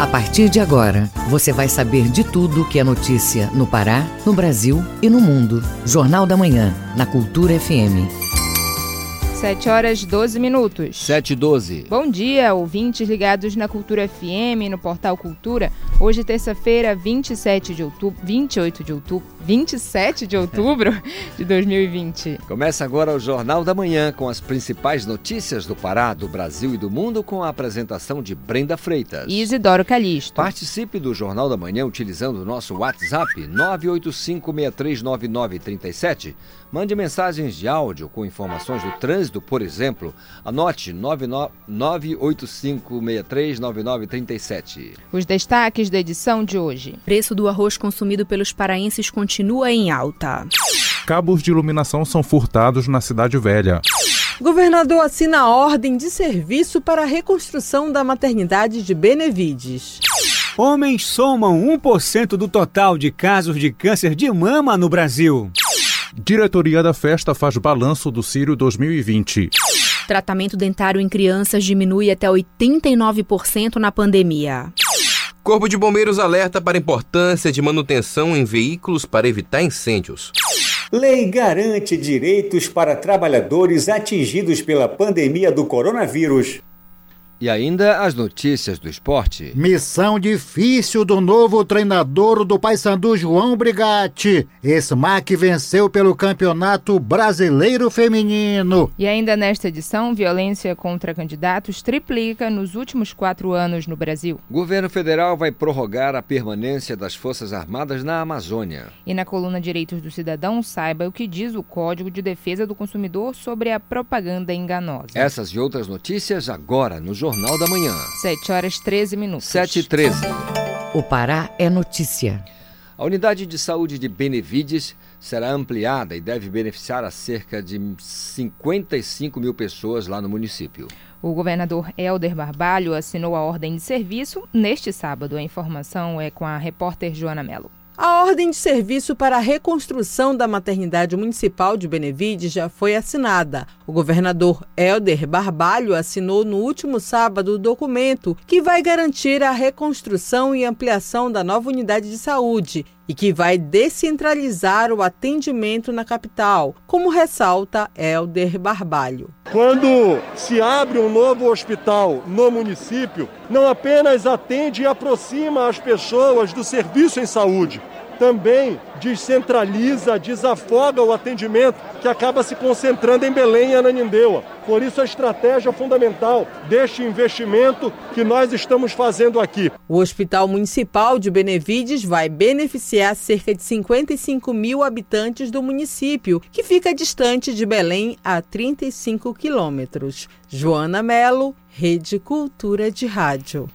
A partir de agora, você vai saber de tudo que é notícia no Pará, no Brasil e no mundo. Jornal da Manhã, na Cultura FM. 7 horas 12 minutos. 7 e 12. Bom dia, ouvintes ligados na Cultura FM, no Portal Cultura. Hoje, terça-feira, 27 de outubro, 28 de outubro, 27 de outubro de 2020. Começa agora o Jornal da Manhã com as principais notícias do Pará, do Brasil e do mundo com a apresentação de Brenda Freitas. E Isidoro Calixto. Participe do Jornal da Manhã utilizando o nosso WhatsApp 985639937. Mande mensagens de áudio com informações do trânsito, por exemplo. Anote 985639937. Os destaques da edição de hoje. Preço do arroz consumido pelos paraenses continua em alta. Cabos de iluminação são furtados na Cidade Velha. Governador assina a ordem de serviço para a reconstrução da maternidade de Benevides. Homens somam 1% do total de casos de câncer de mama no Brasil. Diretoria da festa faz balanço do Círio 2020. Tratamento dentário em crianças diminui até 89% na pandemia. Corpo de Bombeiros alerta para a importância de manutenção em veículos para evitar incêndios. Lei garante direitos para trabalhadores atingidos pela pandemia do coronavírus. E ainda as notícias do esporte. Missão difícil do novo treinador do Paysandu, João Brigatti. Smack venceu pelo Campeonato Brasileiro Feminino. E ainda nesta edição, violência contra candidatos triplica nos últimos quatro anos no Brasil. O governo federal vai prorrogar a permanência das Forças Armadas na Amazônia. E na coluna Direitos do Cidadão, saiba o que diz o Código de Defesa do Consumidor sobre a propaganda enganosa. Essas e outras notícias agora no Jornal Jornal da Manhã. 7 horas 13 minutos. 7 e 13. O Pará é notícia. A unidade de saúde de Benevides será ampliada e deve beneficiar a cerca de 55 mil pessoas lá no município. O governador Helder Barbalho assinou a ordem de serviço neste sábado. A informação é com a repórter Joana Mello. A ordem de serviço para a reconstrução da maternidade municipal de Benevides já foi assinada. O governador Helder Barbalho assinou no último sábado o documento que vai garantir a reconstrução e ampliação da nova unidade de saúde e que vai descentralizar o atendimento na capital, como ressalta Helder Barbalho. Quando se abre um novo hospital no município, não apenas atende e aproxima as pessoas do serviço em saúde, também descentraliza, desafoga o atendimento que acaba se concentrando em Belém e Ananindeua. Por isso a estratégia fundamental deste investimento que nós estamos fazendo aqui. O Hospital Municipal de Benevides vai beneficiar cerca de 55 mil habitantes do município, que fica distante de Belém a 35 quilômetros. Joana Melo, Rede Cultura de Rádio.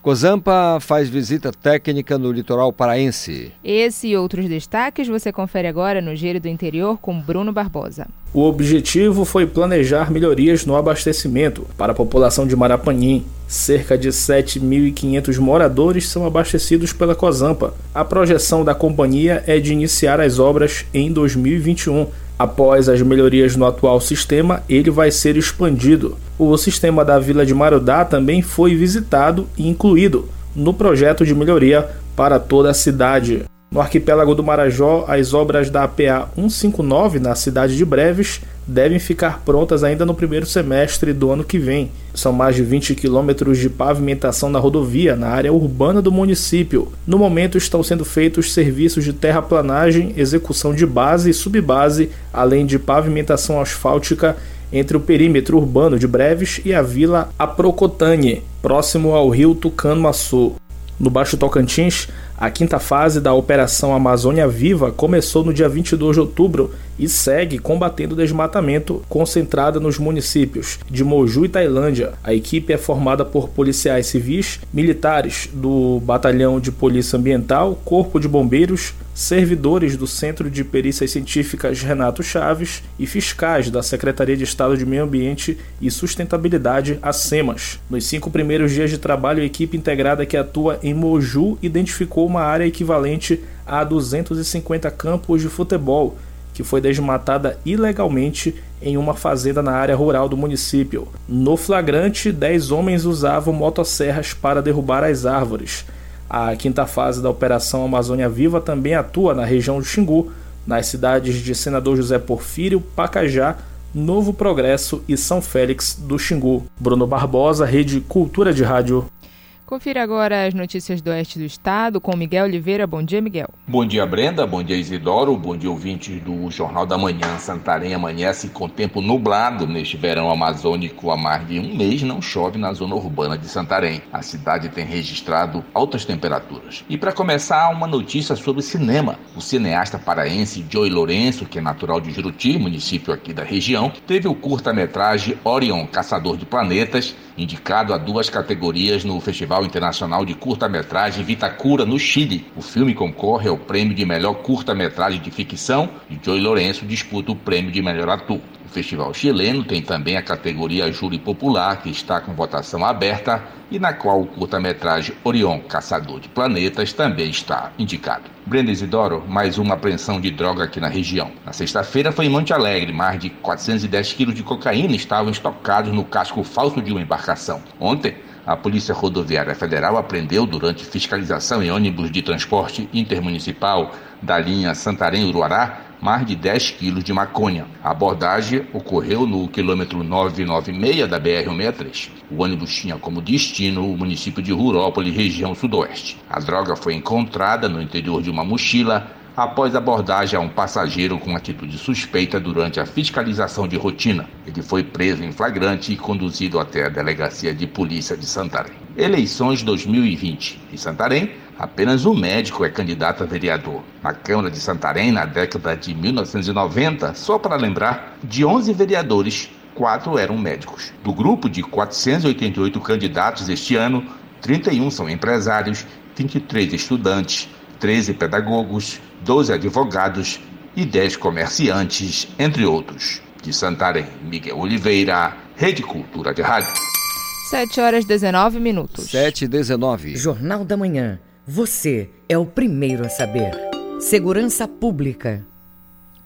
Cozampa faz visita técnica no litoral paraense. Esse e outros destaques você confere agora no Giro do Interior com Bruno Barbosa. O objetivo foi planejar melhorias no abastecimento para a população de Marapanim. Cerca de 7.500 moradores são abastecidos pela Cozampa. A projeção da companhia é de iniciar as obras em 2021 Após as melhorias no atual sistema, ele vai ser expandido. O sistema da Vila de Marudá também foi visitado e incluído no projeto de melhoria para toda a cidade. No arquipélago do Marajó, as obras da APA 159 na cidade de Breves devem ficar prontas ainda no primeiro semestre do ano que vem. São mais de 20 quilômetros de pavimentação na rodovia, na área urbana do município. No momento estão sendo feitos serviços de terraplanagem, execução de base e subbase, além de pavimentação asfáltica entre o perímetro urbano de Breves e a vila Aprocotane, próximo ao rio Tucano-Açu. No Baixo Tocantins, a quinta fase da Operação Amazônia Viva começou no dia 22 de outubro e segue combatendo o desmatamento concentrada nos municípios de Moju e Tailândia. A equipe é formada por policiais civis, militares do Batalhão de Polícia Ambiental, Corpo de Bombeiros, servidores do Centro de Perícias Científicas Renato Chaves e fiscais da Secretaria de Estado de Meio Ambiente e Sustentabilidade, a SEMAS. Nos cinco primeiros dias de trabalho, a equipe integrada que atua em Moju identificou uma área equivalente a 250 campos de futebol que foi desmatada ilegalmente em uma fazenda na área rural do município. No flagrante, 10 homens usavam motosserras para derrubar as árvores. A quinta fase da Operação Amazônia Viva também atua na região do Xingu, nas cidades de Senador José Porfírio, Pacajá, Novo Progresso e São Félix do Xingu. Bruno Barbosa, Rede Cultura de Rádio. Confira agora as notícias do oeste do estado com Miguel Oliveira. Bom dia, Miguel. Bom dia, Brenda. Bom dia, Isidoro. Bom dia, ouvintes do Jornal da Manhã. Santarém amanhece com tempo nublado neste verão amazônico. Há mais de um mês não chove na zona urbana de Santarém. A cidade tem registrado altas temperaturas. E para começar, uma notícia sobre cinema. O cineasta paraense Joey Lourenço, que é natural de Juruti, município aqui da região, teve o curta-metragem Orion, Caçador de Planetas, indicado a duas categorias no Festival Internacional de Curta-Metragem Vitacura, no Chile. O filme concorre ao prêmio de melhor curta-metragem de ficção e Joey Lourenço disputa o prêmio de melhor ator. O festival chileno tem também a categoria Júri Popular, que está com votação aberta e na qual o curta-metragem Orion, Caçador de Planetas, também está indicado. Brenda Isidoro, mais uma apreensão de droga aqui na região. Na sexta-feira foi em Monte Alegre, mais de 410 quilos de cocaína estavam estocados no casco falso de uma embarcação. Ontem, a Polícia Rodoviária Federal apreendeu durante fiscalização em ônibus de transporte intermunicipal da linha Santarém-Uruará mais de 10 quilos de maconha. A abordagem ocorreu no quilômetro 996 da BR-163. O ônibus tinha como destino o município de Rurópolis, região sudoeste. A droga foi encontrada no interior de uma mochila após abordagem a um passageiro com atitude suspeita durante a fiscalização de rotina. Ele foi preso em flagrante e conduzido até a delegacia de polícia de Santarém. Eleições 2020. Em Santarém, apenas um médico é candidato a vereador. Na Câmara de Santarém, na década de 1990, só para lembrar, de 11 vereadores, quatro eram médicos. Do grupo de 488 candidatos este ano, 31 são empresários, 23 estudantes, 13 pedagogos, 12 advogados e 10 comerciantes, entre outros. De Santarém, Miguel Oliveira, Rede Cultura de Rádio. 7 horas 19 minutos. 7 e 19. Jornal da Manhã. Você é o primeiro a saber. Segurança Pública.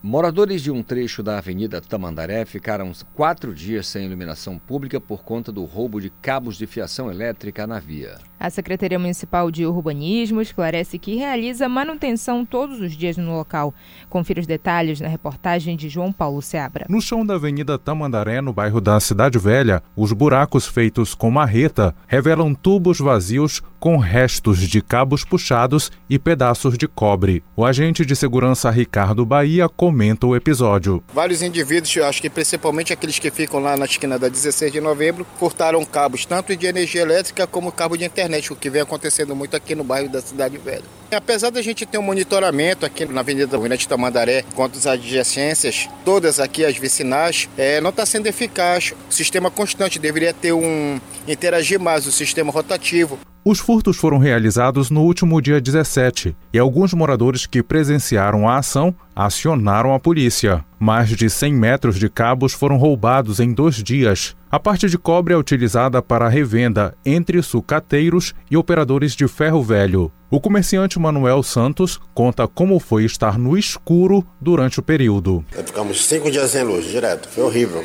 Moradores de um trecho da Avenida Tamandaré ficaram quatro dias sem iluminação pública por conta do roubo de cabos de fiação elétrica na via. A Secretaria Municipal de Urbanismo esclarece que realiza manutenção todos os dias no local. Confira os detalhes na reportagem de João Paulo Seabra. No chão da Avenida Tamandaré, no bairro da Cidade Velha, os buracos feitos com marreta revelam tubos vazios com restos de cabos puxados e pedaços de cobre. O agente de segurança Ricardo Bahia comenta o episódio. Vários indivíduos, acho que principalmente aqueles que ficam lá na esquina da 16 de novembro, cortaram cabos tanto de energia elétrica como cabo de internet, o que vem acontecendo muito aqui no bairro da Cidade Velha. Apesar da gente ter um monitoramento aqui na Avenida Ruinete Tamandaré quanto às adjacências, todas aqui as vicinais, é, não está sendo eficaz. O sistema constante deveria ter um interagir mais, o sistema rotativo. Os furtos foram realizados no último dia 17 e alguns moradores que presenciaram a ação acionaram a polícia. Mais de 100 metros de cabos foram roubados em dois dias. A parte de cobre é utilizada para revenda entre sucateiros e operadores de ferro velho. O comerciante Manuel Santos conta como foi estar no escuro durante o período. Ficamos cinco dias sem luz, direto. Foi horrível.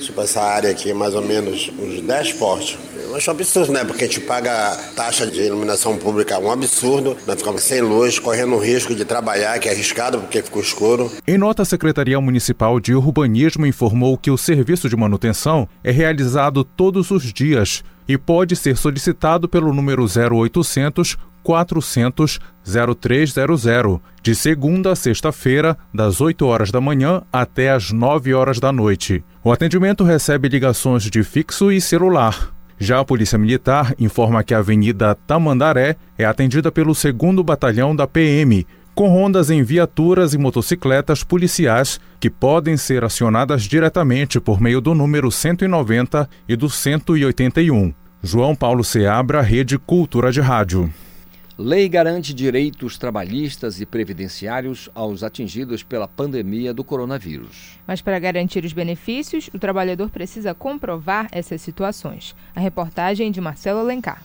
Tipo, essa área aqui, mais ou menos uns 10 postes. Eu acho um absurdo, né? Porque a gente paga taxa de iluminação pública, um absurdo. Nós ficamos sem luz, correndo o risco de trabalhar, que é arriscado porque ficou escuro. Em nota, a Secretaria Municipal de Urbanismo informou que o serviço de manutenção é realizado todos os dias e pode ser solicitado pelo número 0800 400 0300, de segunda a sexta-feira, das 8 horas da manhã até as 9 horas da noite. O atendimento recebe ligações de fixo e celular. Já a Polícia Militar informa que a Avenida Tamandaré é atendida pelo 2 Batalhão da PM, com rondas em viaturas e motocicletas policiais que podem ser acionadas diretamente por meio do número 190 e do 181. João Paulo Seabra, Rede Cultura de Rádio. Lei garante direitos trabalhistas e previdenciários aos atingidos pela pandemia do coronavírus. Mas para garantir os benefícios, o trabalhador precisa comprovar essas situações. A reportagem de Marcelo Alencar.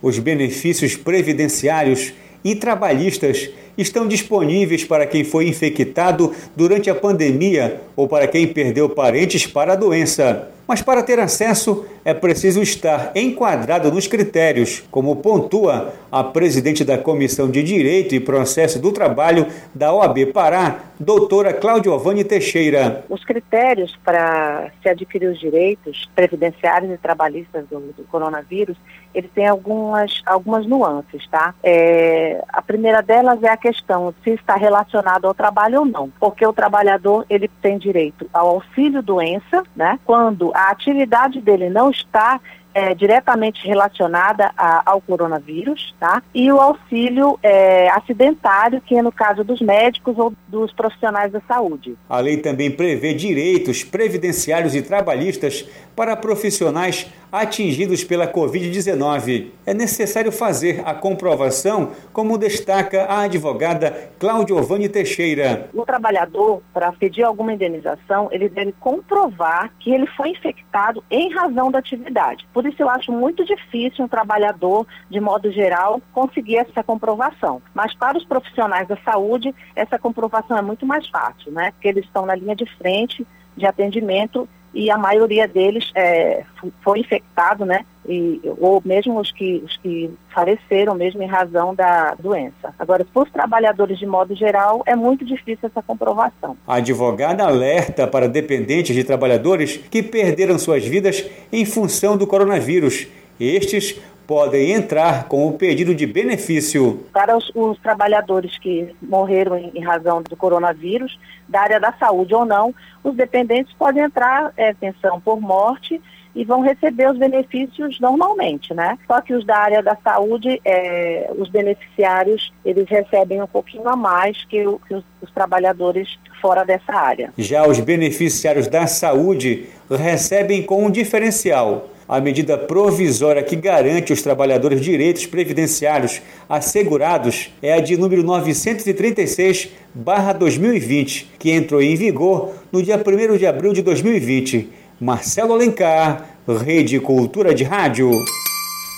Os benefícios previdenciários e trabalhistas estão disponíveis para quem foi infectado durante a pandemia ou para quem perdeu parentes para a doença. Mas para ter acesso é preciso estar enquadrado nos critérios, como pontua a presidente da Comissão de Direito e Processo do Trabalho da OAB Pará, doutora Claudiovane Teixeira. Os critérios para se adquirir os direitos previdenciários e trabalhistas do, do coronavírus, eles têm algumas, algumas nuances, tá? É, a primeira delas é a questão se está relacionado ao trabalho ou não, porque o trabalhador ele tem direito ao auxílio doença, né? Quando a atividade dele não está é, diretamente relacionada a, ao coronavírus, tá? E o auxílio é, acidentário, que é no caso dos médicos ou dos profissionais da saúde. A lei também prevê direitos previdenciários e trabalhistas para profissionais atingidos pela Covid-19. É necessário fazer a comprovação, como destaca a advogada Claudiovane Teixeira. O trabalhador, para pedir alguma indenização, ele deve comprovar que ele foi infectado em razão da atividade. Por isso eu acho muito difícil um trabalhador, de modo geral, conseguir essa comprovação. Mas para os profissionais da saúde, essa comprovação é muito mais fácil, né? Porque eles estão na linha de frente de atendimento e a maioria deles é, foi infectado, né? E, ou mesmo os que, os que faleceram mesmo em razão da doença. Agora, para os trabalhadores de modo geral, é muito difícil essa comprovação. A advogada alerta para dependentes de trabalhadores que perderam suas vidas em função do coronavírus. Estes podem entrar com o pedido de benefício. Para os, os trabalhadores que morreram em, em, razão do coronavírus, da área da saúde ou não, os dependentes podem entrar é, pensão por morte e vão receber os benefícios normalmente, né? Só que os da área da saúde, é, os beneficiários, eles recebem um pouquinho a mais que, o, que os, os trabalhadores fora dessa área. Já os beneficiários da saúde recebem com um diferencial a medida provisória que garante os trabalhadores direitos previdenciários assegurados é a de número 936/2020, que entrou em vigor no dia 1 de abril de 2020. Marcelo Alencar, Rede Cultura de Rádio.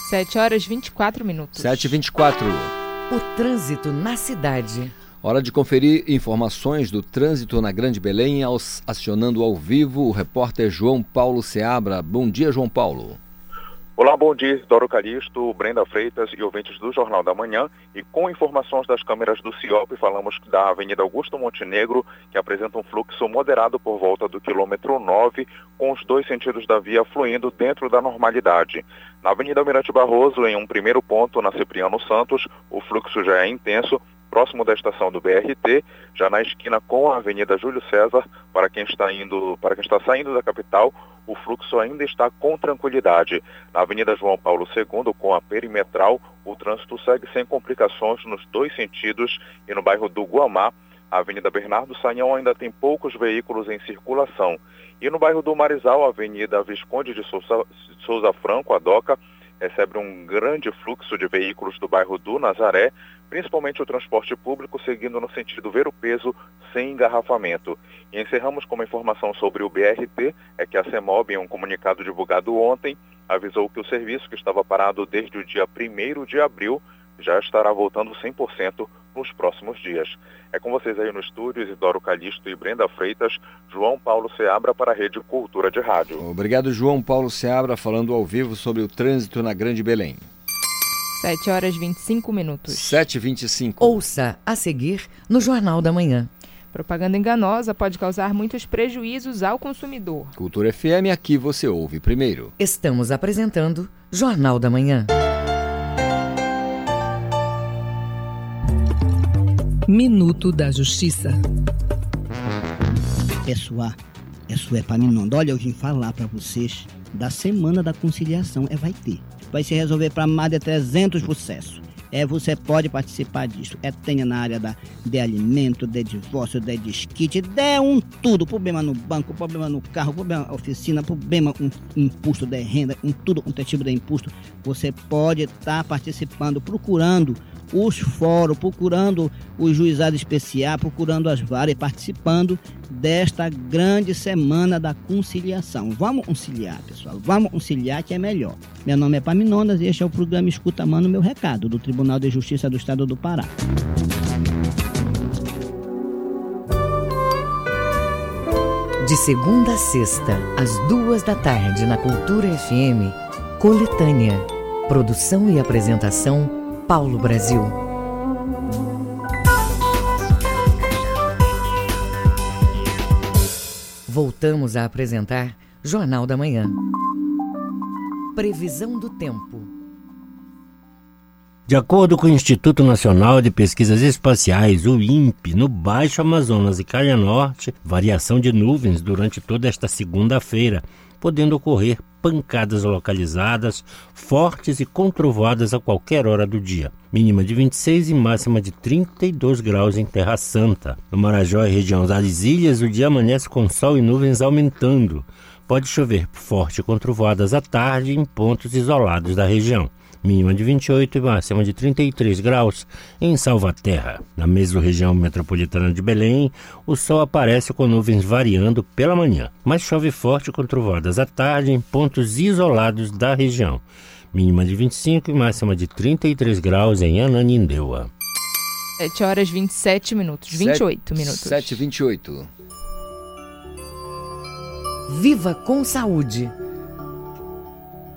7 horas 24 minutos. 7 e 24. O trânsito na cidade. Hora de conferir informações do trânsito na Grande Belém, acionando ao vivo o repórter João Paulo Seabra. Bom dia, João Paulo. Olá, bom dia, Doro Calixto, Brenda Freitas e ouvintes do Jornal da Manhã. E com informações das câmeras do CIOP, falamos da Avenida Augusto Montenegro, que apresenta um fluxo moderado por volta do quilômetro 9, com os dois sentidos da via fluindo dentro da normalidade. Na Avenida Almirante Barroso, em um primeiro ponto, na Cipriano Santos, o fluxo já é intenso, próximo da estação do BRT, já na esquina com a Avenida Júlio César, para quem está indo, para quem está saindo da capital, o fluxo ainda está com tranquilidade. Na Avenida João Paulo II, com a perimetral, o trânsito segue sem complicações nos dois sentidos e no bairro do Guamá, a Avenida Bernardo Sanhão ainda tem poucos veículos em circulação. E no bairro do Marizal, a Avenida Visconde de Souza, Souza Franco, a DOCA, recebe um grande fluxo de veículos do bairro do Nazaré, principalmente o transporte público seguindo no sentido ver o peso sem engarrafamento. E encerramos com uma informação sobre o BRT, é que a CEMOB, em um comunicado divulgado ontem, avisou que o serviço que estava parado desde o dia 1 de abril já estará voltando 100% nos próximos dias. É com vocês aí no estúdio, Isidoro Calixto e Brenda Freitas, João Paulo Seabra para a Rede Cultura de Rádio. Obrigado, João Paulo Seabra, falando ao vivo sobre o trânsito na Grande Belém. 7 horas 25 minutos. 7 h 25 Ouça a seguir no Jornal da Manhã. Propaganda enganosa pode causar muitos prejuízos ao consumidor. Cultura FM, aqui você ouve primeiro. Estamos apresentando Jornal da Manhã. Minuto da Justiça. Pessoal, é mim não. Olha, eu vim falar para vocês da Semana da Conciliação. É, vai ter. Vai se resolver para mais de 300 processos. É, você pode participar disso. É, tenha na área da, de alimento, de divórcio, de desquite, de um tudo. Problema no banco, problema no carro, problema na oficina, problema um, imposto de renda, um tudo, um tipo de imposto. Você pode estar tá participando, procurando os fóruns, procurando o juizado especial, procurando as várias, participando desta grande semana da conciliação. Vamos conciliar, pessoal. Vamos conciliar que é melhor. Meu nome é Paminondas e este é o programa Escuta Mano Meu Recado, do Tribunal de Justiça do Estado do Pará. De segunda a sexta, às duas da tarde, na Cultura FM, Coletânea. Produção e apresentação Paulo Brasil. Voltamos a apresentar Jornal da Manhã. Previsão do tempo. De acordo com o Instituto Nacional de Pesquisas Espaciais, o INPE, no Baixo Amazonas e Calha Norte, variação de nuvens durante toda esta segunda-feira, podendo ocorrer pancadas localizadas, fortes e controvadas a qualquer hora do dia. Mínima de 26 e máxima de 32 graus em Terra Santa. No Marajó e região das ilhas, o dia amanhece com sol e nuvens aumentando. Pode chover forte e controvadas à tarde em pontos isolados da região mínima de 28 e máxima de 33 graus em Salvaterra. Na mesma região metropolitana de Belém, o sol aparece com nuvens variando pela manhã, mas chove forte com trovoadas à tarde em pontos isolados da região. Mínima de 25 e máxima de 33 graus em Ananindeua. 7 horas 27 minutos, 28 7, minutos. 7 28. Viva com saúde.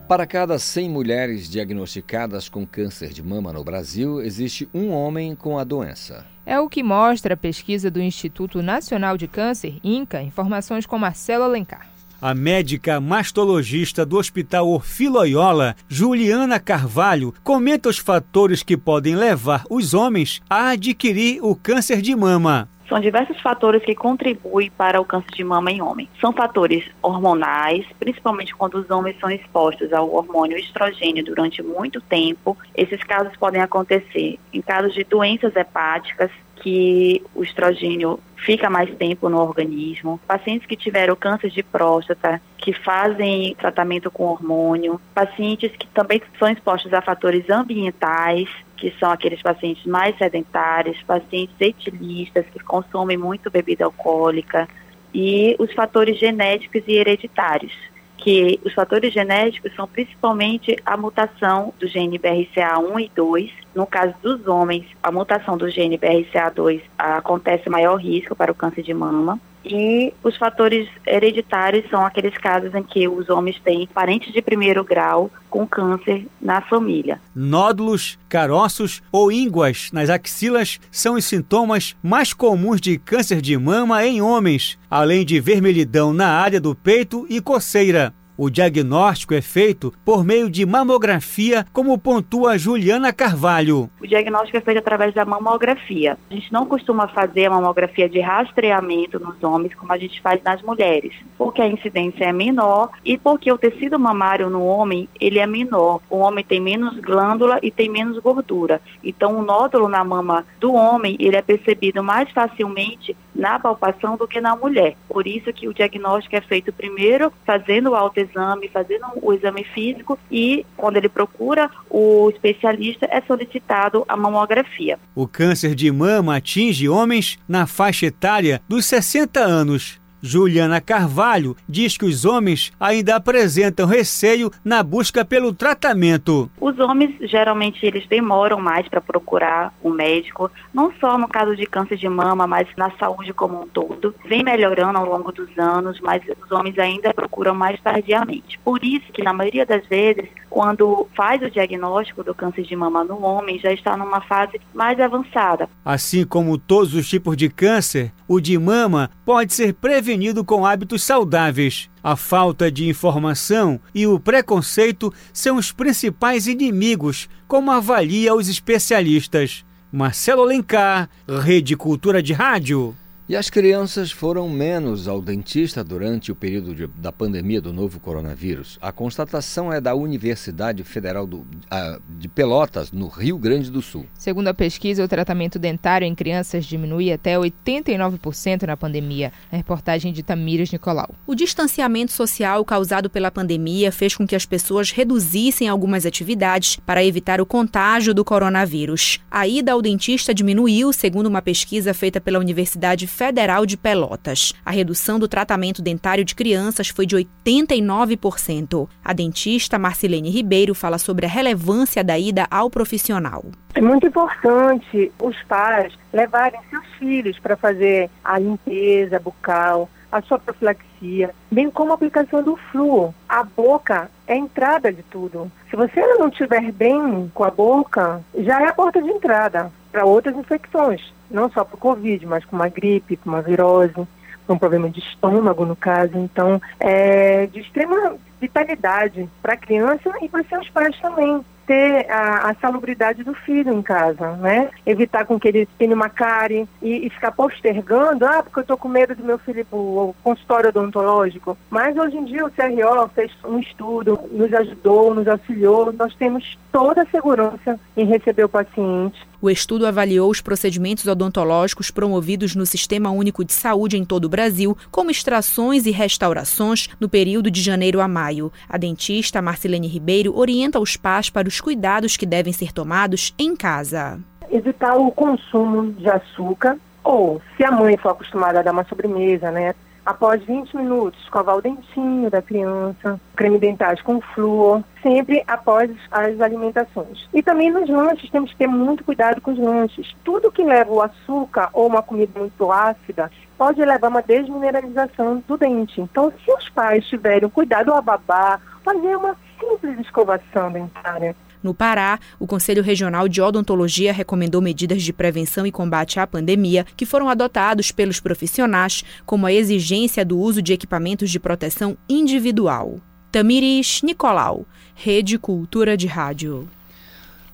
Para cada 100 mulheres diagnosticadas com câncer de mama no Brasil, existe um homem com a doença. É o que mostra a pesquisa do Instituto Nacional de Câncer, INCA, informações com Marcelo Alencar. A médica mastologista do Hospital Orfiloiola, Juliana Carvalho, comenta os fatores que podem levar os homens a adquirir o câncer de mama. São diversos fatores que contribuem para o câncer de mama em homem. São fatores hormonais, principalmente quando os homens são expostos ao hormônio estrogênio durante muito tempo. Esses casos podem acontecer em casos de doenças hepáticas, que o estrogênio fica mais tempo no organismo, pacientes que tiveram câncer de próstata, que fazem tratamento com hormônio, pacientes que também são expostos a fatores ambientais, que são aqueles pacientes mais sedentários, pacientes etilistas que consomem muito bebida alcoólica. E os fatores genéticos e hereditários, que os fatores genéticos são principalmente a mutação do gene BRCA1 e 2. No caso dos homens, a mutação do gene BRCA2 acontece maior risco para o câncer de mama. E os fatores hereditários são aqueles casos em que os homens têm parentes de primeiro grau com câncer na família. Nódulos, caroços ou ínguas nas axilas são os sintomas mais comuns de câncer de mama em homens, além de vermelhidão na área do peito e coceira. O diagnóstico é feito por meio de mamografia, como pontua Juliana Carvalho. O diagnóstico é feito através da mamografia. A gente não costuma fazer a mamografia de rastreamento nos homens como a gente faz nas mulheres, porque a incidência é menor e porque o tecido mamário no homem ele é menor. O homem tem menos glândula e tem menos gordura. Então o nódulo na mama do homem ele é percebido mais facilmente na palpação do que na mulher. Por isso que o diagnóstico é feito primeiro fazendo o autoexame, fazendo o exame físico e quando ele procura o especialista é solicitado a mamografia. O câncer de mama atinge homens na faixa etária dos 60 anos. Juliana Carvalho diz que os homens ainda apresentam receio na busca pelo tratamento. Os homens geralmente eles demoram mais para procurar um médico, não só no caso de câncer de mama, mas na saúde como um todo. Vem melhorando ao longo dos anos, mas os homens ainda procuram mais tardiamente. Por isso que na maioria das vezes, quando faz o diagnóstico do câncer de mama no homem, já está numa fase mais avançada. Assim como todos os tipos de câncer, o de mama pode ser prevenido com hábitos saudáveis. A falta de informação e o preconceito são os principais inimigos, como avalia os especialistas. Marcelo Alencar, Rede Cultura de Rádio. E as crianças foram menos ao dentista durante o período de, da pandemia do novo coronavírus. A constatação é da Universidade Federal do, a, de Pelotas, no Rio Grande do Sul. Segundo a pesquisa, o tratamento dentário em crianças diminui até 89% na pandemia. A reportagem de Tamires Nicolau. O distanciamento social causado pela pandemia fez com que as pessoas reduzissem algumas atividades para evitar o contágio do coronavírus. A ida ao dentista diminuiu, segundo uma pesquisa feita pela Universidade Federal de Pelotas. A redução do tratamento dentário de crianças foi de 89%. A dentista Marcilene Ribeiro fala sobre a relevância da ida ao profissional. É muito importante os pais levarem seus filhos para fazer a limpeza bucal, a sua profilaxia, bem como a aplicação do flúor. A boca é a entrada de tudo. Se você não estiver bem com a boca, já é a porta de entrada para outras infecções, não só para o Covid, mas para uma gripe, para uma virose, para um problema de estômago, no caso. Então, é de extrema vitalidade para a criança e para os seus pais também ter a, a, salubridade do filho em casa, né? Evitar com que ele tenha uma cárie e, e ficar postergando, ah, porque eu estou com medo do meu filho ir para consultório odontológico. Mas hoje em dia o CRO fez um estudo, nos ajudou, nos auxiliou, nós temos toda a segurança em receber o paciente. O estudo avaliou os procedimentos odontológicos promovidos no Sistema Único de Saúde em todo o Brasil, como extrações e restaurações, no período de janeiro a maio. A dentista Marcelene Ribeiro orienta os pais para os cuidados que devem ser tomados em casa. Evitar o consumo de açúcar, ou se a mãe for acostumada a dar uma sobremesa, né, após 20 minutos, escovar o dentinho da criança, creme dentais com flúor, sempre após as alimentações. E também nos lanches, temos que ter muito cuidado com os lanches. Tudo que leva o açúcar ou uma comida muito ácida pode levar a uma desmineralização do dente. Então, se os pais tiverem cuidado ao babá, fazer uma simples escovação dentária, no Pará, o Conselho Regional de Odontologia recomendou medidas de prevenção e combate à pandemia que foram adotados pelos profissionais, como a exigência do uso de equipamentos de proteção individual. Tamiris Nicolau, Rede Cultura de Rádio.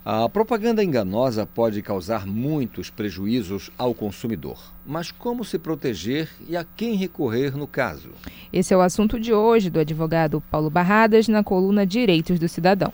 A propaganda enganosa pode causar muitos prejuízos ao consumidor. Mas como se proteger e a quem recorrer no caso? Esse é o assunto de hoje do advogado Paulo Barradas na coluna Direitos do Cidadão.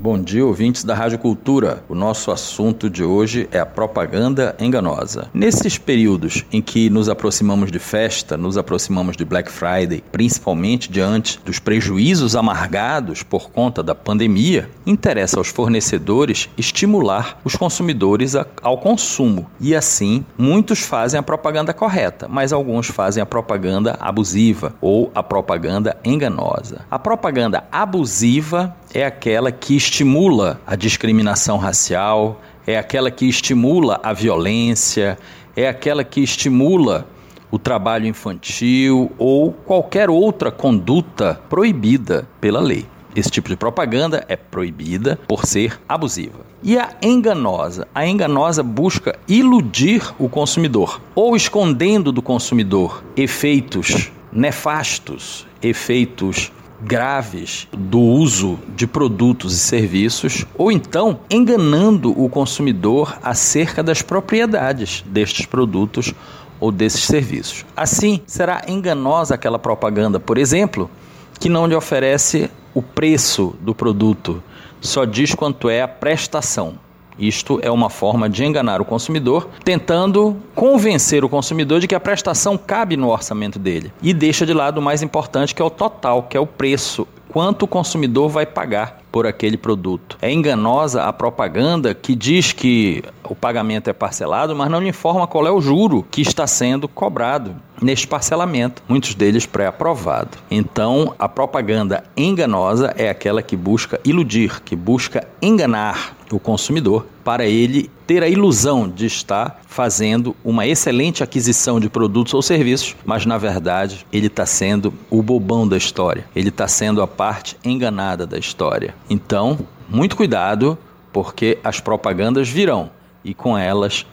Bom dia, ouvintes da Rádio Cultura. O nosso assunto de hoje é a propaganda enganosa. Nesses períodos em que nos aproximamos de festa, nos aproximamos de Black Friday, principalmente diante dos prejuízos amargados por conta da pandemia, interessa aos fornecedores estimular os consumidores ao consumo. E assim, muitos fazem a propaganda correta, mas alguns fazem a propaganda abusiva ou a propaganda enganosa. A propaganda abusiva é aquela que estimula a discriminação racial, é aquela que estimula a violência, é aquela que estimula o trabalho infantil ou qualquer outra conduta proibida pela lei. Esse tipo de propaganda é proibida por ser abusiva. E a enganosa? A enganosa busca iludir o consumidor ou escondendo do consumidor efeitos nefastos, efeitos graves do uso de produtos e serviços, ou então enganando o consumidor acerca das propriedades destes produtos ou desses serviços. Assim, será enganosa aquela propaganda, por exemplo, que não lhe oferece o preço do produto, só diz quanto é a prestação. Isto é uma forma de enganar o consumidor, tentando convencer o consumidor de que a prestação cabe no orçamento dele e deixa de lado o mais importante, que é o total, que é o preço, quanto o consumidor vai pagar por aquele produto. É enganosa a propaganda que diz que o pagamento é parcelado, mas não informa qual é o juro que está sendo cobrado neste parcelamento, muitos deles pré-aprovado. Então, a propaganda enganosa é aquela que busca iludir, que busca enganar o consumidor para ele ter a ilusão de estar fazendo uma excelente aquisição de produtos ou serviços, mas na verdade ele está sendo o bobão da história, ele está sendo a parte enganada da história. Então, muito cuidado, porque as propagandas virão e com elas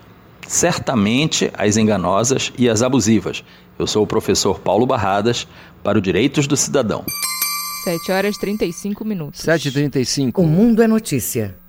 certamente as enganosas e as abusivas. Eu sou o professor Paulo Barradas para o Direitos do Cidadão. 7 horas 35 minutos. 7h35. O Mundo é Notícia.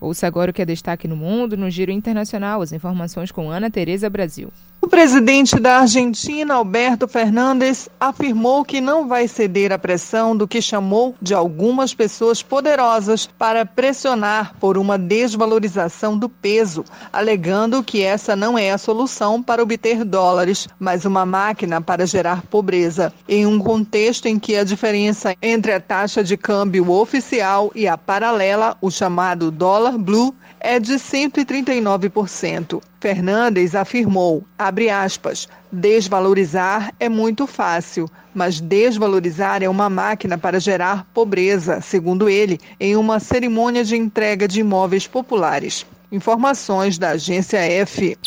Ouça agora o que é destaque no mundo, no Giro Internacional, as informações com Ana Tereza Brasil. O presidente da Argentina, Alberto Fernandes, afirmou que não vai ceder à pressão do que chamou de algumas pessoas poderosas para pressionar por uma desvalorização do peso, alegando que essa não é a solução para obter dólares, mas uma máquina para gerar pobreza, em um contexto em que a diferença entre a taxa de câmbio oficial e a paralela, o chamado dólar blue, é de 139%. Fernandes afirmou, abre aspas, desvalorizar é muito fácil, mas desvalorizar é uma máquina para gerar pobreza, segundo ele, em uma cerimônia de entrega de imóveis populares. Informações da agência F.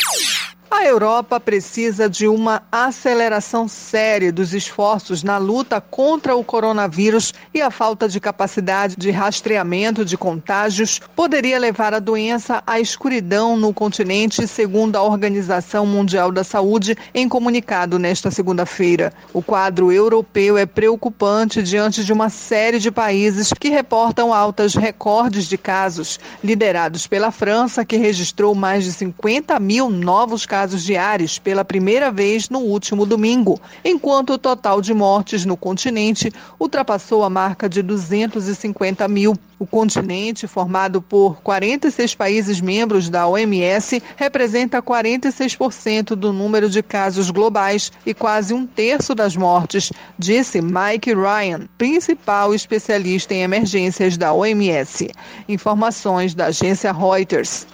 A Europa precisa de uma aceleração séria dos esforços na luta contra o coronavírus e a falta de capacidade de rastreamento de contágios poderia levar a doença à escuridão no continente, segundo a Organização Mundial da Saúde em comunicado nesta segunda-feira. O quadro europeu é preocupante diante de uma série de países que reportam altas recordes de casos, liderados pela França, que registrou mais de 50 mil novos casos casos diários pela primeira vez no último domingo, enquanto o total de mortes no continente ultrapassou a marca de 250 mil. O continente, formado por 46 países membros da OMS, representa 46% do número de casos globais e quase um terço das mortes, disse Mike Ryan, principal especialista em emergências da OMS. Informações da agência Reuters.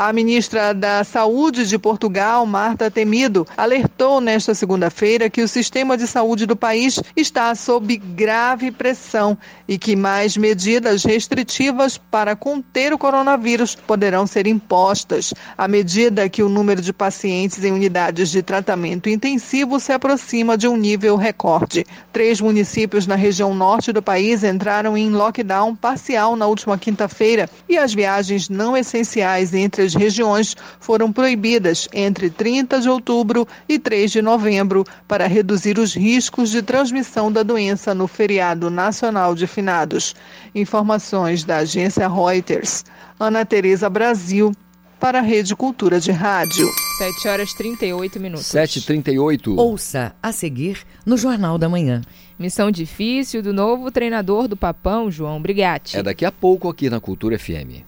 A ministra da Saúde de Portugal, Marta Temido, alertou nesta segunda-feira que o sistema de saúde do país está sob grave pressão e que mais medidas restritivas para conter o coronavírus poderão ser impostas, à medida que o número de pacientes em unidades de tratamento intensivo se aproxima de um nível recorde. Três municípios na região norte do país entraram em lockdown parcial na última quinta-feira e as viagens não essenciais entre as regiões foram proibidas entre 30 de outubro e 3 de novembro para reduzir os riscos de transmissão da doença no feriado nacional de finados. Informações da agência Reuters. Ana Tereza Brasil, para a Rede Cultura de Rádio. 7 horas 38 minutos. 7h38. Ouça a seguir no Jornal da Manhã. Missão difícil do novo treinador do Papão, João Brigatti. É daqui a pouco aqui na Cultura FM.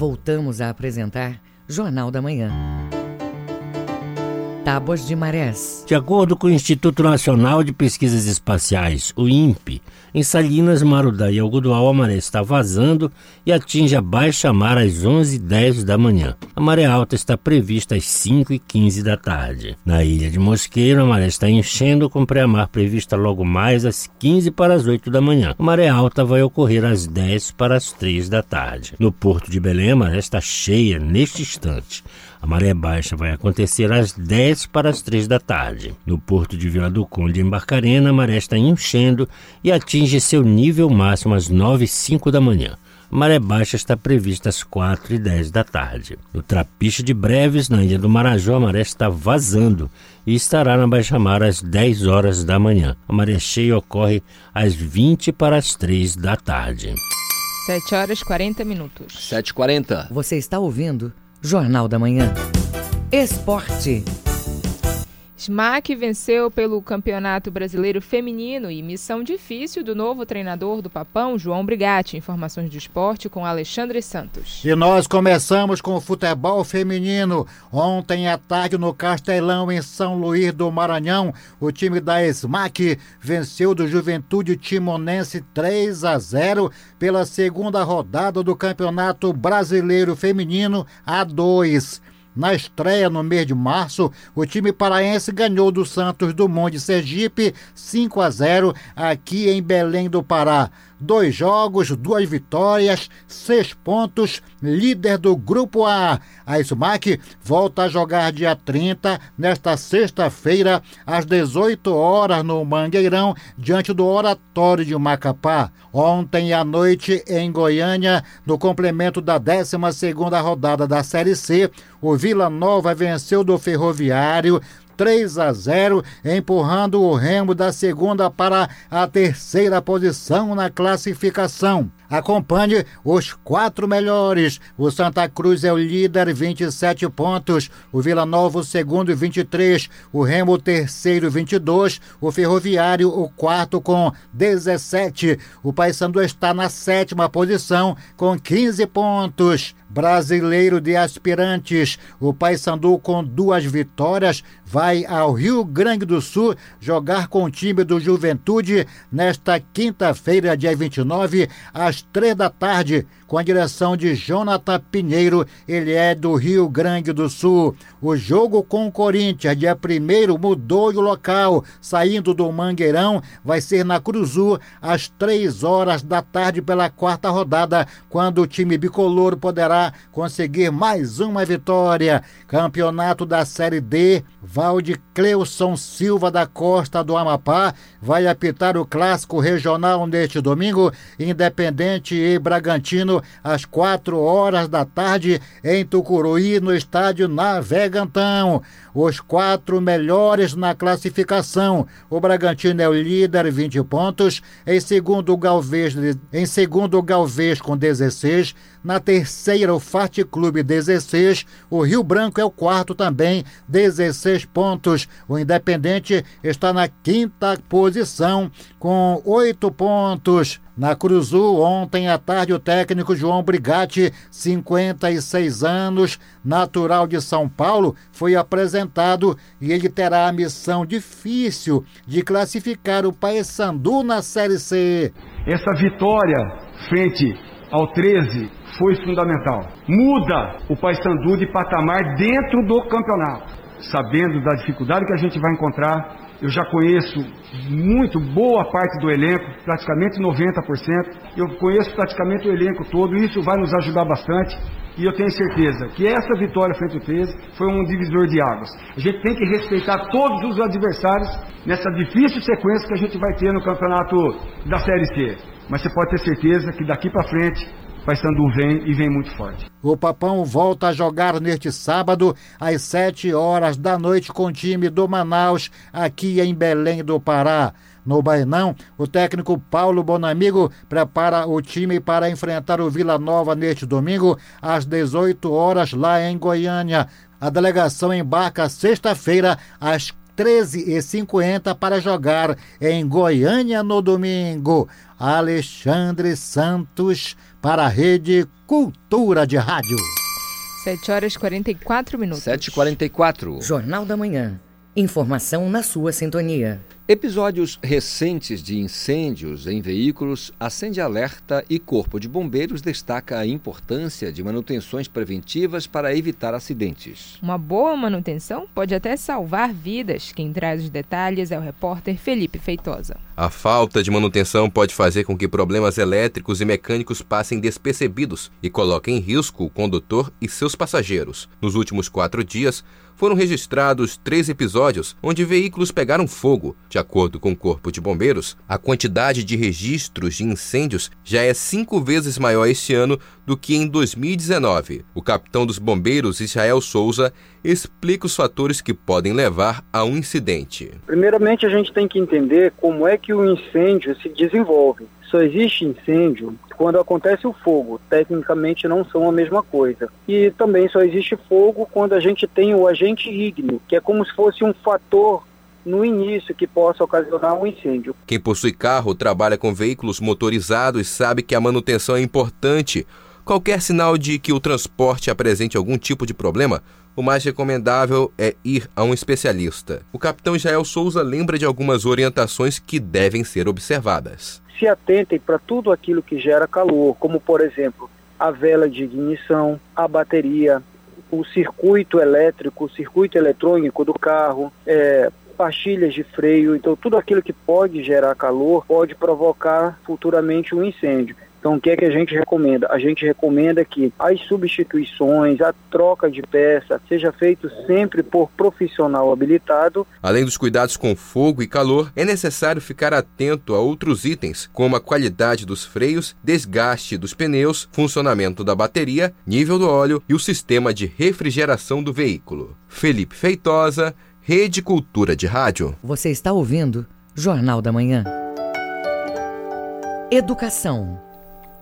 Voltamos a apresentar Jornal da Manhã. Tábuas de marés. De acordo com o Instituto Nacional de Pesquisas Espaciais, o INPE, em Salinas, Marudá e Algodoal a maré está vazando e atinge a baixa mar às 11h10 da manhã. A maré alta está prevista às 5h15 da tarde. Na ilha de Mosqueiro, a maré está enchendo com pré-mar prevista logo mais às 15 para as 8 da manhã. A maré alta vai ocorrer às 10 para as 3 da tarde. No porto de Belém, a maré está cheia neste instante. A maré baixa vai acontecer às 10 para as 3 da tarde. No porto de Vila do Conde, em Barcarena, a maré está enchendo e atinge seu nível máximo às 9 e 5 da manhã. A maré baixa está prevista às 4 e 10 da tarde. No Trapiche de Breves, na Ilha do Marajó, a maré está vazando e estará na baixa-mar às 10 horas da manhã. A maré cheia ocorre às 20 para as 3 da tarde. 7 horas 40 minutos. 7h40. Você está ouvindo Jornal da Manhã. Esporte. Smack venceu pelo Campeonato Brasileiro Feminino e missão difícil do novo treinador do Papão, João Brigatti. Informações do esporte com Alexandre Santos. E nós começamos com o futebol feminino. Ontem à tarde no Castelão, em São Luís do Maranhão, o time da Smack venceu do Juventude Timonense 3 a 0 pela segunda rodada do Campeonato Brasileiro Feminino A2. Na estreia no mês de março, o time paraense ganhou do Santos Dumont de Sergipe 5 a 0 aqui em Belém do Pará. Dois jogos, duas vitórias, seis pontos, líder do Grupo A. A Smack volta a jogar dia 30, nesta sexta-feira, às 18 horas, no Mangueirão, diante do Oratório de Macapá. Ontem à noite, em Goiânia, no complemento da 12 rodada da Série C, o Vila Nova venceu do Ferroviário 3 a 0, empurrando o Remo da segunda para a terceira posição na classificação. Acompanhe os quatro melhores. O Santa Cruz é o líder, 27 pontos. O Vila Nova, o segundo, 23. O Remo, terceiro, 22. O Ferroviário, o quarto, com 17. O Paysandu está na sétima posição, com 15 pontos. Brasileiro de Aspirantes. O Paysandu, com duas vitórias, vai ao Rio Grande do Sul jogar com o time do Juventude nesta quinta-feira, dia 29, às três da tarde, com a direção de Jonathan Pinheiro. Ele é do Rio Grande do Sul. O jogo com o Corinthians, dia 1 mudou o local, saindo do Mangueirão, vai ser na Cruzu, às três horas da tarde, pela quarta rodada, quando o time bicolor poderá conseguir mais uma vitória. Campeonato da Série D, Valde Cleuson Silva da Costa do Amapá vai apitar o clássico regional neste domingo, Independente e Bragantino, às quatro horas da tarde, em Tucuruí, no estádio Navegantão. Os quatro melhores na classificação. O Bragantino é o líder, 20 pontos. Em segundo, o Galvez, em segundo, o Galvez com 16. Na terceira, o Fati Clube 16. O Rio Branco é o quarto também, 16 pontos. O Independente está na quinta posição com oito pontos. Na Cruzul, ontem à tarde, o técnico João Brigatti, 56 anos, natural de São Paulo, foi apresentado e ele terá a missão difícil de classificar o Paysandu na Série C. Essa vitória frente ao 13 foi fundamental. Muda o Paysandu de patamar dentro do campeonato. Sabendo da dificuldade que a gente vai encontrar, eu já conheço muito boa parte do elenco, praticamente 90%. Eu conheço praticamente o elenco todo, isso vai nos ajudar bastante. E eu tenho certeza que essa vitória frente ao 13 foi um divisor de águas. A gente tem que respeitar todos os adversários nessa difícil sequência que a gente vai ter no campeonato da Série C. Mas você pode ter certeza que daqui para frente Paysandu vem e vem muito forte. O Papão volta a jogar neste sábado às 7 horas da noite com o time do Manaus aqui em Belém do Pará. No Bainão, o técnico Paulo Bonamigo prepara o time para enfrentar o Vila Nova neste domingo às 18 horas lá em Goiânia. A delegação embarca sexta-feira às 13h50 para jogar em Goiânia no domingo. Alexandre Santos para a Rede Cultura de Rádio. 7 horas e 44 minutos. 7h44. Jornal da Manhã. Informação na sua sintonia. Episódios recentes de incêndios em veículos acende alerta e Corpo de Bombeiros destaca a importância de manutenções preventivas para evitar acidentes. Uma boa manutenção pode até salvar vidas. Quem traz os detalhes é o repórter Felipe Feitosa. A falta de manutenção pode fazer com que problemas elétricos e mecânicos passem despercebidos e coloquem em risco o condutor e seus passageiros. Nos últimos quatro dias, foram registrados três episódios onde veículos pegaram fogo. De acordo com o Corpo de Bombeiros, a quantidade de registros de incêndios já é cinco vezes maior este ano do que em 2019. O capitão dos bombeiros, Israel Souza, explica os fatores que podem levar a um incidente. Primeiramente, a gente tem que entender como é que o incêndio se desenvolve. Só existe incêndio quando acontece o fogo. Tecnicamente não são a mesma coisa. E também só existe fogo quando a gente tem o agente ígneo, que é como se fosse um fator no início que possa ocasionar um incêndio. Quem possui carro, trabalha com veículos motorizados, sabe que a manutenção é importante. Qualquer sinal de que o transporte apresente algum tipo de problema, o mais recomendável é ir a um especialista. O capitão Israel Souza lembra de algumas orientações que devem ser observadas se atentem para tudo aquilo que gera calor, como por exemplo a vela de ignição, a bateria, o circuito elétrico, o circuito eletrônico do carro, é, pastilhas de freio, então tudo aquilo que pode gerar calor pode provocar futuramente um incêndio. Então, o que é que a gente recomenda? A gente recomenda que as substituições, a troca de peça, seja feito sempre por profissional habilitado. Além dos cuidados com fogo e calor, é necessário ficar atento a outros itens, como a qualidade dos freios, desgaste dos pneus, funcionamento da bateria, nível do óleo e o sistema de refrigeração do veículo. Felipe Feitosa, Rede Cultura de Rádio. Você está ouvindo Jornal da Manhã. Educação.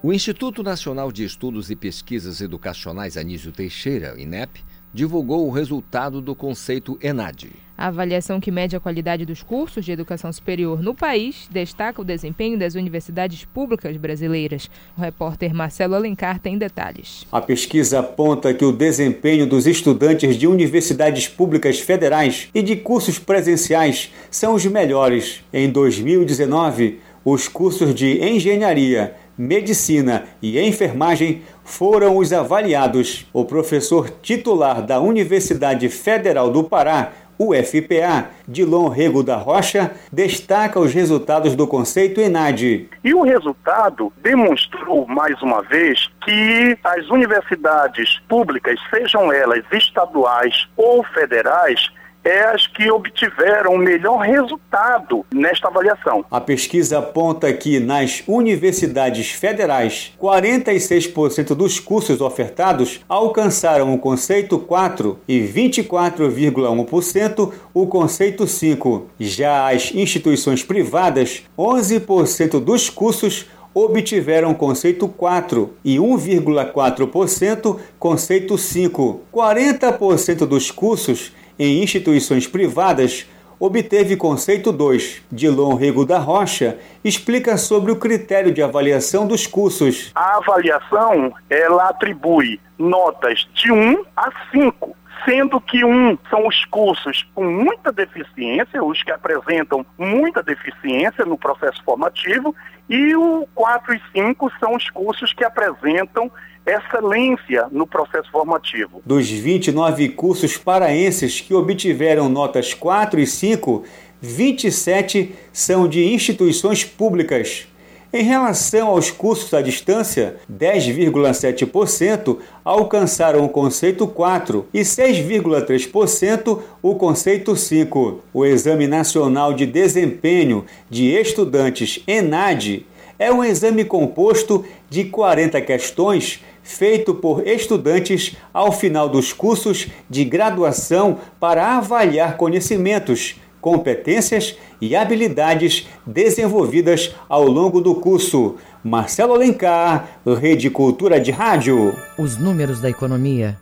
O Instituto Nacional de Estudos e Pesquisas Educacionais Anísio Teixeira, INEP, divulgou o resultado do conceito ENAD. A avaliação que mede a qualidade dos cursos de educação superior no país destaca o desempenho das universidades públicas brasileiras. O repórter Marcelo Alencar tem detalhes. A pesquisa aponta que o desempenho dos estudantes de universidades públicas federais e de cursos presenciais são os melhores. Em 2019, os cursos de engenharia, medicina e enfermagem foram os avaliados. O professor titular da Universidade Federal do Pará, UFPA, Dilon Rego da Rocha, destaca os resultados do conceito ENAD. E o resultado demonstrou, mais uma vez, que as universidades públicas, sejam elas estaduais ou federais, é as que obtiveram o melhor resultado nesta avaliação. A pesquisa aponta que nas universidades federais, 46% dos cursos ofertados alcançaram o conceito 4 e 24,1% o conceito 5. Já as instituições privadas, 11% dos cursos obtiveram conceito 4 e 1,4% conceito 5. 40% dos cursos em instituições privadas obteve conceito 2. Dilon Rego da Rocha explica sobre o critério de avaliação dos cursos. A avaliação, ela atribui notas de 1 a 5 sendo que um são os cursos com muita deficiência, os que apresentam muita deficiência no processo formativo, e o 4 e 5 são os cursos que apresentam excelência no processo formativo. Dos 29 cursos paraenses que obtiveram notas 4 e 5, 27 são de instituições públicas. Em relação aos cursos à distância, 10,7% alcançaram o conceito 4 e 6,3% o conceito 5. O Exame Nacional de Desempenho de Estudantes ENAD é um exame composto de 40 questões feito por estudantes ao final dos cursos de graduação para avaliar conhecimentos, competências e habilidades desenvolvidas ao longo do curso. Marcelo Alencar, Rede Cultura de Rádio. Os números da economia.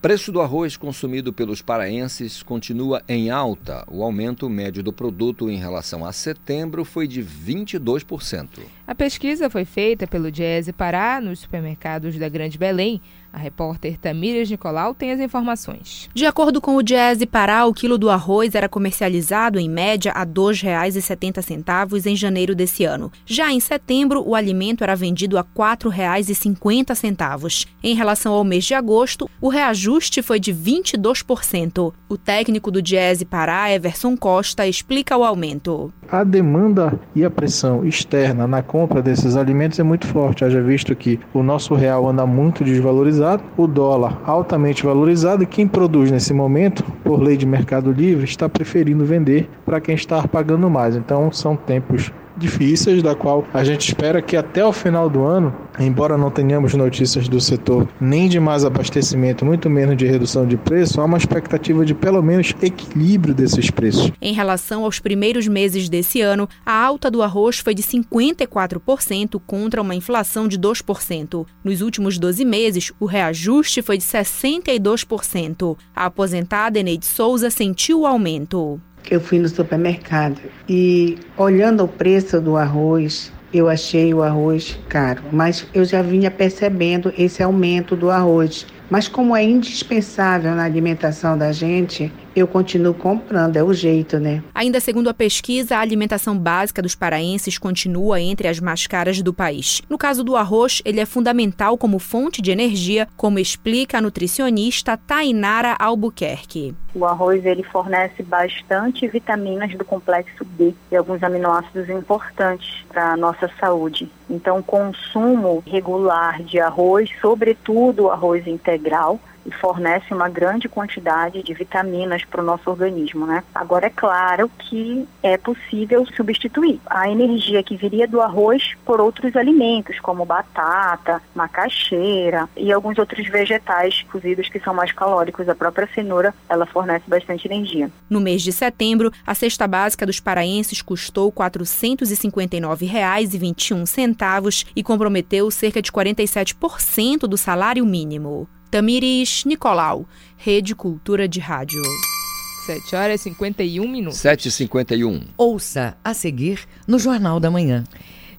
Preço do arroz consumido pelos paraenses continua em alta. O aumento médio do produto em relação a setembro foi de 22%. A pesquisa foi feita pelo Diese Pará nos supermercados da Grande Belém a repórter Tamires Nicolau tem as informações. De acordo com o Diese Pará, o quilo do arroz era comercializado em média a R$ 2,70 em janeiro desse ano. Já em setembro, o alimento era vendido a R$ 4,50. Em relação ao mês de agosto, o reajuste foi de 22%. O técnico do Diese Pará, Everson Costa, explica o aumento. A demanda e a pressão externa na compra desses alimentos é muito forte, haja visto que o nosso real anda muito desvalorizado valorizado, o dólar altamente valorizado e quem produz nesse momento, por lei de mercado livre, está preferindo vender para quem está pagando mais. Então são tempos difíceis, da qual a gente espera que até o final do ano, embora não tenhamos notícias do setor nem de mais abastecimento, muito menos de redução de preço, há uma expectativa de pelo menos equilíbrio desses preços. Em relação aos primeiros meses desse ano, a alta do arroz foi de 54% contra uma inflação de 2%. Nos últimos 12 meses, o reajuste foi de 62%. A aposentada Eneide Souza sentiu o aumento eu fui no supermercado e olhando o preço do arroz, eu achei o arroz caro, mas eu já vinha percebendo esse aumento do arroz. Mas como é indispensável na alimentação da gente, eu continuo comprando, é o jeito, né? Ainda segundo a pesquisa, a alimentação básica dos paraenses continua entre as mais caras do país. No caso do arroz, ele é fundamental como fonte de energia, como explica a nutricionista Tainara Albuquerque. O arroz ele fornece bastante vitaminas do complexo B e alguns aminoácidos importantes para a nossa saúde. Então, consumo regular de arroz, sobretudo arroz integral, e fornece uma grande quantidade de vitaminas para o nosso organismo, né? Agora é claro que é possível substituir a energia que viria do arroz por outros alimentos, como batata, macaxeira e alguns outros vegetais cozidos que são mais calóricos. A própria cenoura, ela fornece bastante energia. No mês de setembro, a cesta básica dos paraenses custou R$ 459,21 e comprometeu cerca de 47% do salário mínimo. Tamiris Nicolau, Rede Cultura de Rádio. 7 horas e 51 minutos. 7h51. Ouça a seguir no Jornal da Manhã.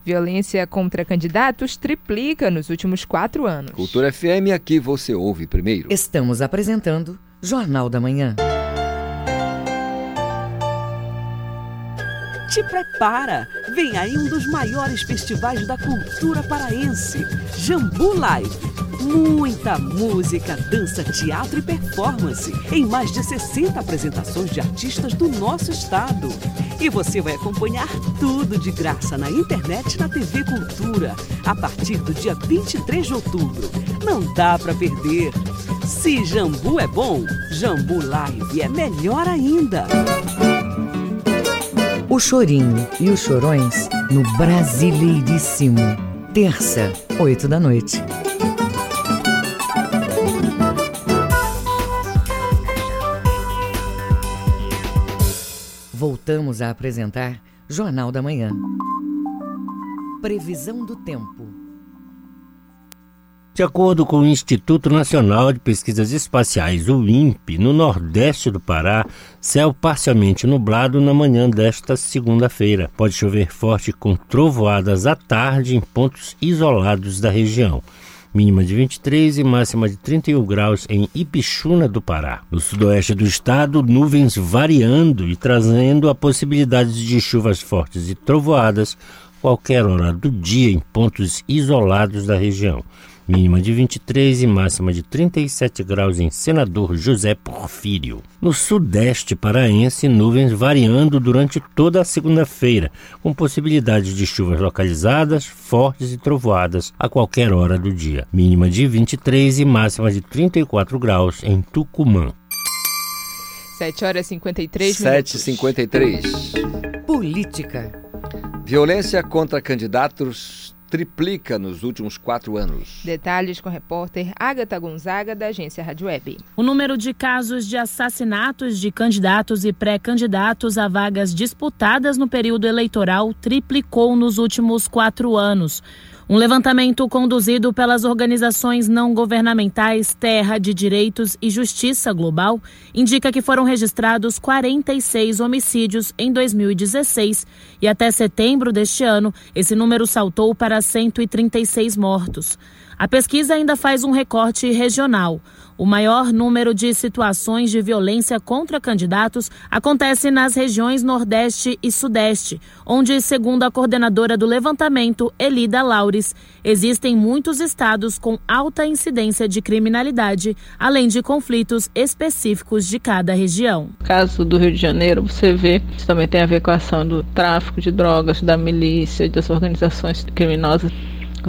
Violência contra candidatos triplica nos últimos quatro anos. Cultura FM, aqui você ouve primeiro. Estamos apresentando Jornal da Manhã. Te prepara! Vem aí um dos maiores festivais da cultura paraense, Jambu Live. Muita música, dança, teatro e performance em mais de 60 apresentações de artistas do nosso estado. E você vai acompanhar tudo de graça na internet e na TV Cultura a partir do dia 23 de outubro. Não dá para perder. Se Jambu é bom, Jambu Live é melhor ainda. O Chorinho e os Chorões no Brasileiríssimo. Terça, 8 da noite. Voltamos a apresentar Jornal da Manhã. Previsão do tempo. De acordo com o Instituto Nacional de Pesquisas Espaciais, o INPE, no nordeste do Pará, céu parcialmente nublado na manhã desta segunda-feira. Pode chover forte com trovoadas à tarde em pontos isolados da região mínima de 23 e máxima de 31 graus em Ipixuna do Pará. No sudoeste do estado, nuvens variando e trazendo a possibilidade de chuvas fortes e trovoadas qualquer hora do dia em pontos isolados da região mínima de 23 e máxima de 37 graus em Senador José Porfírio. No sudeste paraense, nuvens variando durante toda a segunda-feira, com possibilidade de chuvas localizadas, fortes e trovoadas a qualquer hora do dia. Mínima de 23 e máxima de 34 graus em Tucumã. 7 horas e 53 7 53 Política. Violência contra candidatos triplica nos últimos quatro anos. Detalhes com a repórter Agatha Gonzaga, da agência Rádio Web. O número de casos de assassinatos de candidatos e pré-candidatos a vagas disputadas no período eleitoral triplicou nos últimos quatro anos. Um levantamento conduzido pelas organizações não governamentais Terra de Direitos e Justiça Global indica que foram registrados 46 homicídios em 2016 e até setembro deste ano esse número saltou para 136 mortos. A pesquisa ainda faz um recorte regional. O maior número de situações de violência contra candidatos acontece nas regiões Nordeste e Sudeste, onde, segundo a coordenadora do levantamento, Elida Laures, existem muitos estados com alta incidência de criminalidade, além de conflitos específicos de cada região. No caso do Rio de Janeiro, você vê, isso também tem a ver com a ação do tráfico de drogas, da milícia, das organizações criminosas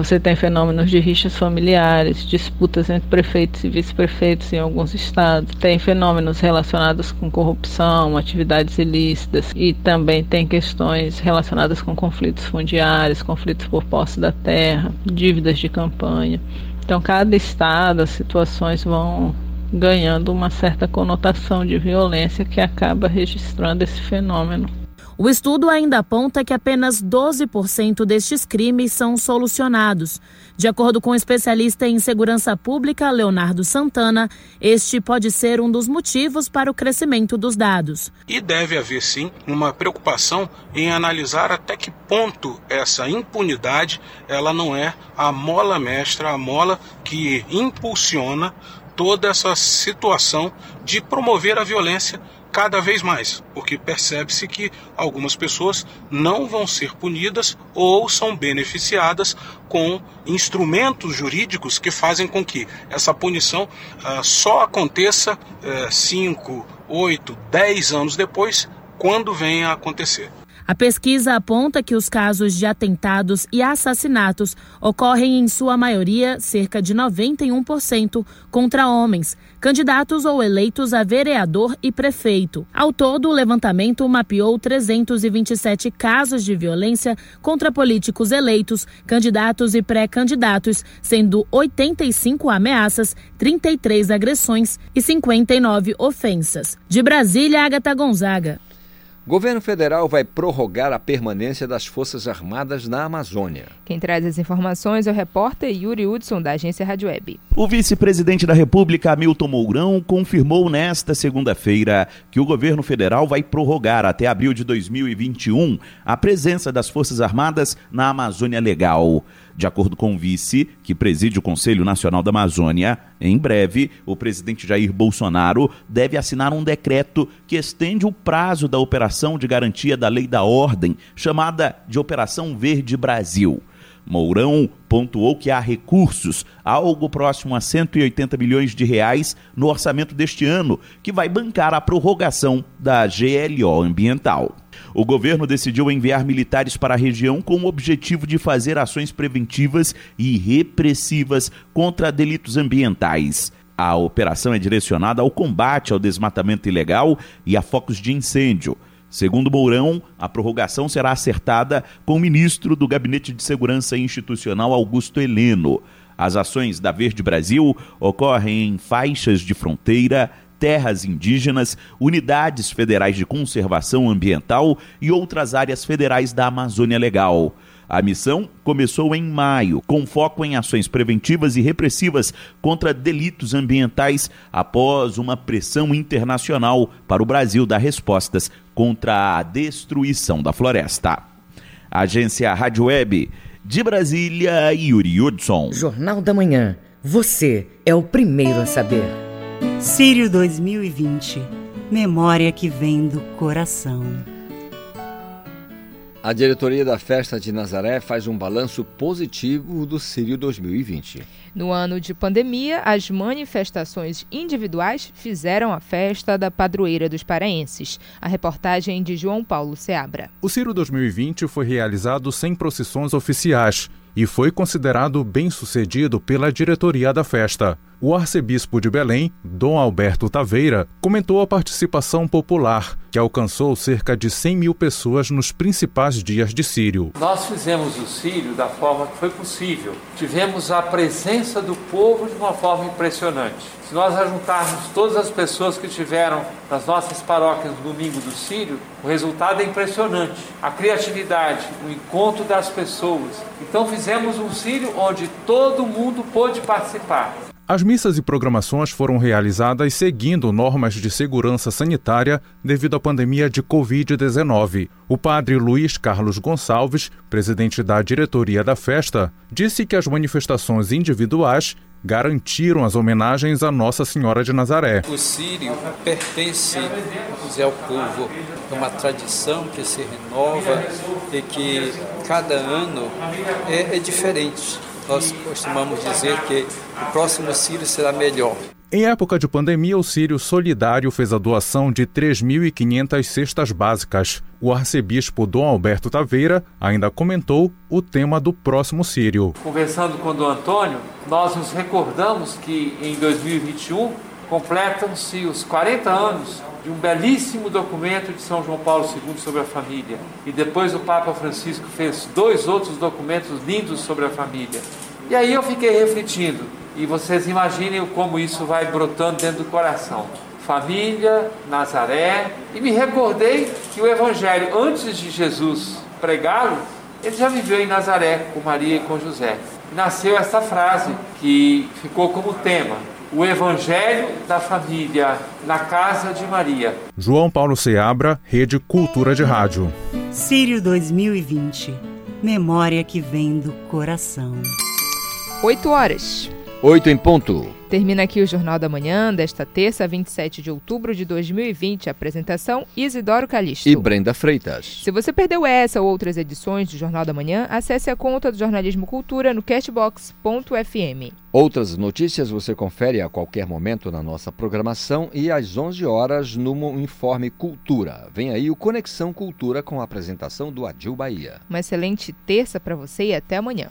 você tem fenômenos de rixas familiares, disputas entre prefeitos e vice-prefeitos em alguns estados, tem fenômenos relacionados com corrupção, atividades ilícitas e também tem questões relacionadas com conflitos fundiários, conflitos por posse da terra, dívidas de campanha. Então, cada estado, as situações vão ganhando uma certa conotação de violência que acaba registrando esse fenômeno. O estudo ainda aponta que apenas 12% destes crimes são solucionados. De acordo com o especialista em segurança pública Leonardo Santana, este pode ser um dos motivos para o crescimento dos dados. E deve haver sim uma preocupação em analisar até que ponto essa impunidade ela não é a mola mestra, a mola que impulsiona toda essa situação de promover a violência cada vez mais, porque percebe-se que algumas pessoas não vão ser punidas ou são beneficiadas com instrumentos jurídicos que fazem com que essa punição uh, só aconteça 5, 8, 10 anos depois, quando venha a acontecer. A pesquisa aponta que os casos de atentados e assassinatos ocorrem em sua maioria, cerca de 91%, contra homens, candidatos ou eleitos a vereador e prefeito. Ao todo, o levantamento mapeou 327 casos de violência contra políticos eleitos, candidatos e pré-candidatos, sendo 85 ameaças, 33 agressões e 59 ofensas. De Brasília, Agatha Gonzaga. Governo federal vai prorrogar a permanência das Forças Armadas na Amazônia. Quem traz as informações é o repórter Yuri Hudson, da agência Rádio Web. O vice-presidente da República, Hamilton Mourão, confirmou nesta segunda-feira que o governo federal vai prorrogar até abril de 2021 a presença das Forças Armadas na Amazônia Legal. De acordo com o vice, que preside o Conselho Nacional da Amazônia, em breve, o presidente Jair Bolsonaro deve assinar um decreto que estende o prazo da operação de garantia da lei da ordem, chamada de Operação Verde Brasil. Mourão pontuou que há recursos, algo próximo a 180 milhões de reais no orçamento deste ano, que vai bancar a prorrogação da GLO ambiental. O governo decidiu enviar militares para a região com o objetivo de fazer ações preventivas e repressivas contra delitos ambientais. A operação é direcionada ao combate ao desmatamento ilegal e a focos de incêndio. Segundo Mourão, a prorrogação será acertada com o ministro do Gabinete de Segurança Institucional, Augusto Heleno. As ações da Verde Brasil ocorrem em faixas de fronteira, terras indígenas, unidades federais de conservação ambiental e outras áreas federais da Amazônia Legal. A missão começou em maio, com foco em ações preventivas e repressivas contra delitos ambientais, após uma pressão internacional para o Brasil dar respostas contra a destruição da floresta. Agência Rádio Web de Brasília, Yuri Hudson. Jornal da Manhã. Você é o primeiro a saber. Sírio 2020. Memória que vem do coração. A diretoria da Festa de Nazaré faz um balanço positivo do Sírio 2020. No ano de pandemia, as manifestações individuais fizeram a festa da padroeira dos paraenses. A reportagem de João Paulo Seabra. O Sírio 2020 foi realizado sem procissões oficiais e foi considerado bem sucedido pela diretoria da festa. O arcebispo de Belém, Dom Alberto Taveira, comentou a participação popular, que alcançou cerca de 100 mil pessoas nos principais dias de Sírio. Nós fizemos o Sírio da forma que foi possível. Tivemos a presença do povo de uma forma impressionante. Se nós ajuntarmos todas as pessoas que tiveram nas nossas paróquias no domingo do Sírio, o resultado é impressionante. A criatividade, o encontro das pessoas. Então fizemos um Sírio onde todo mundo pôde participar. As missas e programações foram realizadas seguindo normas de segurança sanitária devido à pandemia de Covid-19. O padre Luiz Carlos Gonçalves, presidente da diretoria da festa, disse que as manifestações individuais garantiram as homenagens a Nossa Senhora de Nazaré. O sírio pertence ao povo, é uma tradição que se renova e que cada ano é, é diferente nós costumamos dizer que o próximo Sírio será melhor. Em época de pandemia, o Sírio Solidário fez a doação de 3.500 cestas básicas. O arcebispo Dom Alberto Taveira ainda comentou o tema do próximo Sírio. Conversando com o Dom Antônio, nós nos recordamos que em 2021 completam-se os 40 anos de um belíssimo documento de São João Paulo II sobre a família. E depois o Papa Francisco fez dois outros documentos lindos sobre a família. E aí eu fiquei refletindo, e vocês imaginem como isso vai brotando dentro do coração. Família, Nazaré, e me recordei que o Evangelho, antes de Jesus pregá-lo, ele já viveu em Nazaré com Maria e com José. Nasceu essa frase que ficou como tema: o Evangelho da Família na Casa de Maria. João Paulo Seabra, Rede Cultura de Rádio. Sírio 2020. Memória que vem do coração. 8 horas. 8 em ponto. Termina aqui o Jornal da Manhã desta terça, 27 de outubro de 2020. Apresentação Isidoro Calixto. E Brenda Freitas. Se você perdeu essa ou outras edições do Jornal da Manhã, acesse a conta do Jornalismo Cultura no cashbox.fm. Outras notícias você confere a qualquer momento na nossa programação e às 11 horas no Informe Cultura. Vem aí o Conexão Cultura com a apresentação do Adil Bahia. Uma excelente terça para você e até amanhã.